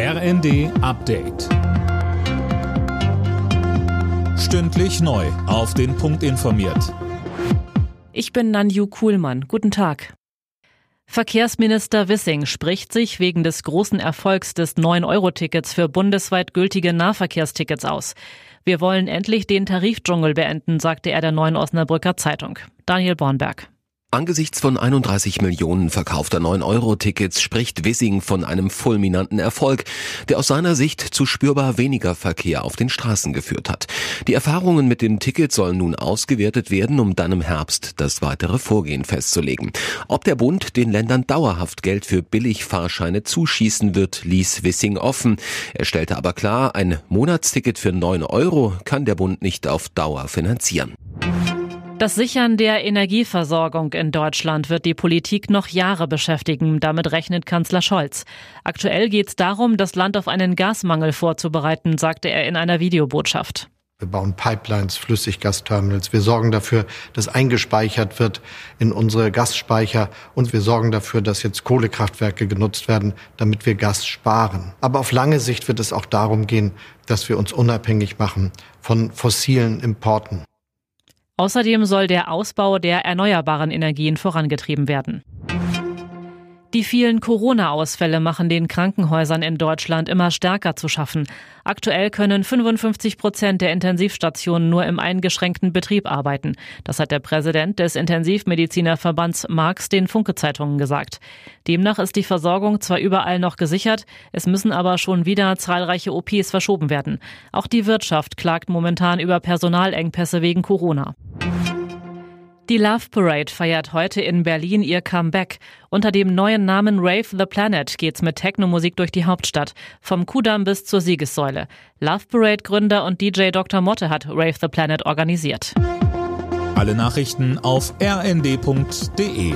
RND Update. Stündlich neu. Auf den Punkt informiert. Ich bin Nanju Kuhlmann. Guten Tag. Verkehrsminister Wissing spricht sich wegen des großen Erfolgs des 9-Euro-Tickets für bundesweit gültige Nahverkehrstickets aus. Wir wollen endlich den Tarifdschungel beenden, sagte er der Neuen Osnabrücker Zeitung. Daniel Bornberg. Angesichts von 31 Millionen verkaufter 9-Euro-Tickets spricht Wissing von einem fulminanten Erfolg, der aus seiner Sicht zu spürbar weniger Verkehr auf den Straßen geführt hat. Die Erfahrungen mit dem Ticket sollen nun ausgewertet werden, um dann im Herbst das weitere Vorgehen festzulegen. Ob der Bund den Ländern dauerhaft Geld für Billigfahrscheine zuschießen wird, ließ Wissing offen. Er stellte aber klar, ein Monatsticket für 9 Euro kann der Bund nicht auf Dauer finanzieren. Das Sichern der Energieversorgung in Deutschland wird die Politik noch Jahre beschäftigen. Damit rechnet Kanzler Scholz. Aktuell geht es darum, das Land auf einen Gasmangel vorzubereiten, sagte er in einer Videobotschaft. Wir bauen Pipelines, Flüssiggasterminals. Wir sorgen dafür, dass eingespeichert wird in unsere Gasspeicher. Und wir sorgen dafür, dass jetzt Kohlekraftwerke genutzt werden, damit wir Gas sparen. Aber auf lange Sicht wird es auch darum gehen, dass wir uns unabhängig machen von fossilen Importen. Außerdem soll der Ausbau der erneuerbaren Energien vorangetrieben werden. Die vielen Corona-Ausfälle machen den Krankenhäusern in Deutschland immer stärker zu schaffen. Aktuell können 55 Prozent der Intensivstationen nur im eingeschränkten Betrieb arbeiten. Das hat der Präsident des Intensivmedizinerverbands Marx den Funke-Zeitungen gesagt. Demnach ist die Versorgung zwar überall noch gesichert, es müssen aber schon wieder zahlreiche OPs verschoben werden. Auch die Wirtschaft klagt momentan über Personalengpässe wegen Corona. Die Love Parade feiert heute in Berlin ihr Comeback. Unter dem neuen Namen Rave the Planet geht's mit Technomusik durch die Hauptstadt, vom Kudamm bis zur Siegessäule. Love Parade Gründer und DJ Dr. Motte hat Rave the Planet organisiert. Alle Nachrichten auf rnd.de